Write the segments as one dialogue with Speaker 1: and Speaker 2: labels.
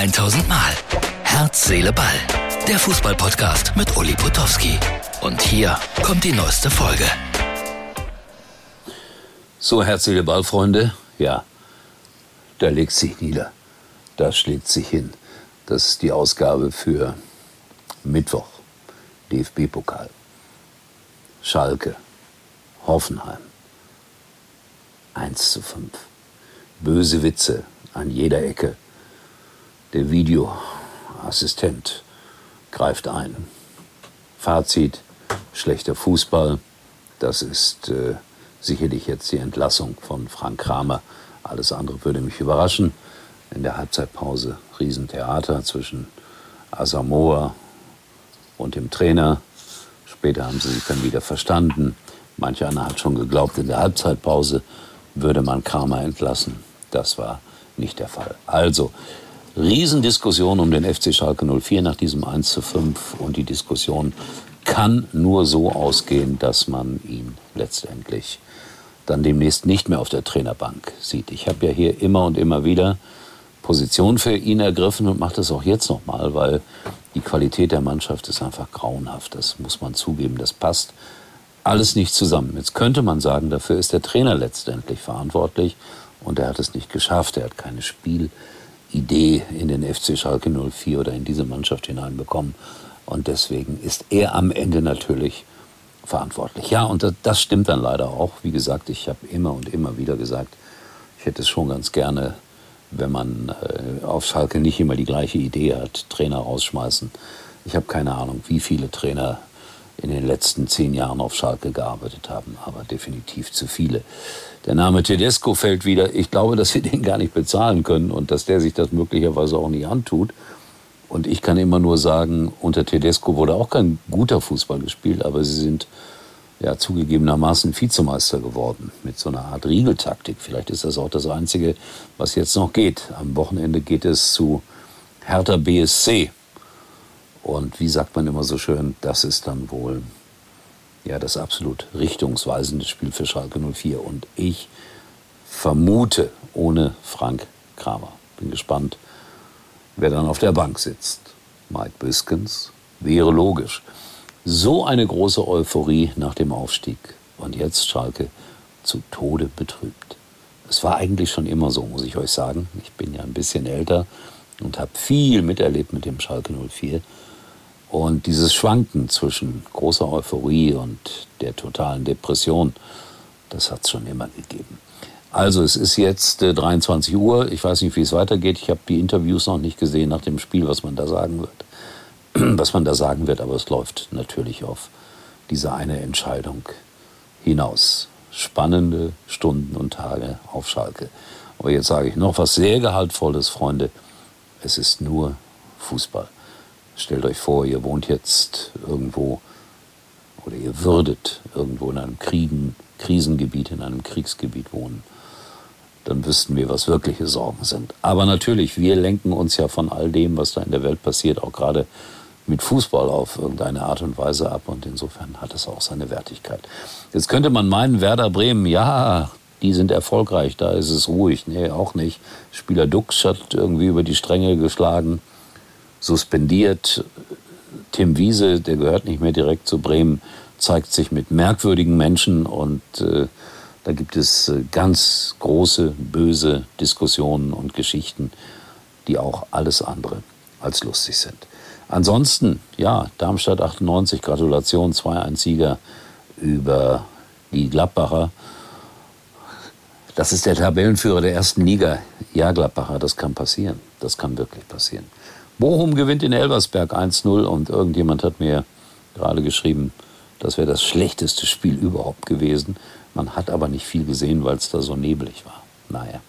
Speaker 1: 1000 Mal. Herz, Seele, Ball. Der Fußballpodcast mit Uli Potowski. Und hier kommt die neueste Folge.
Speaker 2: So, Herz, Seele, Ball, Freunde. Ja, da legt sich nieder. Da schlägt sich hin. Das ist die Ausgabe für Mittwoch. DFB-Pokal. Schalke. Hoffenheim. 1 zu 5. Böse Witze an jeder Ecke. Der Videoassistent greift ein. Fazit, schlechter Fußball. Das ist äh, sicherlich jetzt die Entlassung von Frank Kramer. Alles andere würde mich überraschen. In der Halbzeitpause Riesentheater zwischen Asamoah und dem Trainer. Später haben sie sich dann wieder verstanden. Manch einer hat schon geglaubt, in der Halbzeitpause würde man Kramer entlassen. Das war nicht der Fall. Also, Riesendiskussion um den FC Schalke 04 nach diesem 1 zu 5 und die Diskussion kann nur so ausgehen, dass man ihn letztendlich dann demnächst nicht mehr auf der Trainerbank sieht. Ich habe ja hier immer und immer wieder Position für ihn ergriffen und mache das auch jetzt nochmal, weil die Qualität der Mannschaft ist einfach grauenhaft. Das muss man zugeben. Das passt alles nicht zusammen. Jetzt könnte man sagen, dafür ist der Trainer letztendlich verantwortlich und er hat es nicht geschafft. Er hat keine Spielidee in den FC Schalke 04 oder in diese Mannschaft hineinbekommen. Und deswegen ist er am Ende natürlich verantwortlich. Ja, und das stimmt dann leider auch. Wie gesagt, ich habe immer und immer wieder gesagt, ich hätte es schon ganz gerne, wenn man äh, auf Schalke nicht immer die gleiche Idee hat, Trainer rausschmeißen. Ich habe keine Ahnung, wie viele Trainer in den letzten zehn Jahren auf Schalke gearbeitet haben, aber definitiv zu viele. Der Name Tedesco fällt wieder. Ich glaube, dass wir den gar nicht bezahlen können und dass der sich das möglicherweise auch nicht antut. Und ich kann immer nur sagen, unter Tedesco wurde auch kein guter Fußball gespielt, aber sie sind ja zugegebenermaßen Vizemeister geworden mit so einer Art Riegeltaktik. Vielleicht ist das auch das Einzige, was jetzt noch geht. Am Wochenende geht es zu Hertha BSC. Und wie sagt man immer so schön, das ist dann wohl ja das absolut richtungsweisende Spiel für Schalke 04. Und ich vermute ohne Frank Kramer. Bin gespannt, wer dann auf der Bank sitzt. Mike Biskens wäre logisch. So eine große Euphorie nach dem Aufstieg. Und jetzt Schalke zu Tode betrübt. Es war eigentlich schon immer so, muss ich euch sagen. Ich bin ja ein bisschen älter und habe viel miterlebt mit dem Schalke 04. Und dieses Schwanken zwischen großer Euphorie und der totalen Depression, das hat es schon immer gegeben. Also es ist jetzt äh, 23 Uhr. Ich weiß nicht, wie es weitergeht. Ich habe die Interviews noch nicht gesehen nach dem Spiel, was man da sagen wird. Was man da sagen wird, aber es läuft natürlich auf diese eine Entscheidung hinaus. Spannende Stunden und Tage auf Schalke. Aber jetzt sage ich noch was sehr Gehaltvolles, Freunde. Es ist nur Fußball. Stellt euch vor, ihr wohnt jetzt irgendwo oder ihr würdet irgendwo in einem Kriegen, Krisengebiet, in einem Kriegsgebiet wohnen. Dann wüssten wir, was wirkliche Sorgen sind. Aber natürlich, wir lenken uns ja von all dem, was da in der Welt passiert, auch gerade mit Fußball auf irgendeine Art und Weise ab. Und insofern hat es auch seine Wertigkeit. Jetzt könnte man meinen, Werder Bremen, ja, die sind erfolgreich, da ist es ruhig. Nee, auch nicht. Spieler Dux hat irgendwie über die Stränge geschlagen suspendiert. Tim Wiese, der gehört nicht mehr direkt zu Bremen, zeigt sich mit merkwürdigen Menschen und äh, da gibt es äh, ganz große, böse Diskussionen und Geschichten, die auch alles andere als lustig sind. Ansonsten, ja, Darmstadt 98, Gratulation, 2-1-Sieger über die Gladbacher. Das ist der Tabellenführer der ersten Liga. Ja, Gladbacher, das kann passieren. Das kann wirklich passieren. Bochum gewinnt in Elversberg 1-0 und irgendjemand hat mir gerade geschrieben, das wäre das schlechteste Spiel überhaupt gewesen. Man hat aber nicht viel gesehen, weil es da so neblig war. Naja,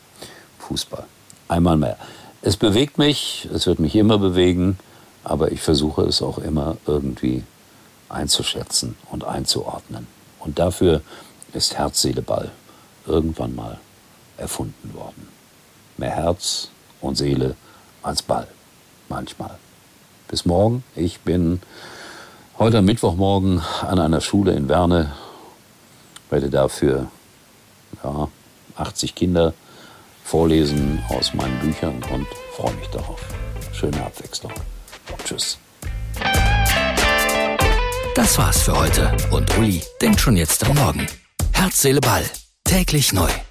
Speaker 2: Fußball. Einmal mehr. Es bewegt mich, es wird mich immer bewegen, aber ich versuche es auch immer irgendwie einzuschätzen und einzuordnen. Und dafür ist Herz, Seele, Ball irgendwann mal erfunden worden. Mehr Herz und Seele als Ball manchmal. Bis morgen. Ich bin heute am Mittwochmorgen an einer Schule in Werne, werde dafür ja, 80 Kinder vorlesen aus meinen Büchern und freue mich darauf. Schöne Abwechslung. Tschüss.
Speaker 1: Das war's für heute und Uli denkt schon jetzt am Morgen. Herz, Seele, Ball. Täglich neu.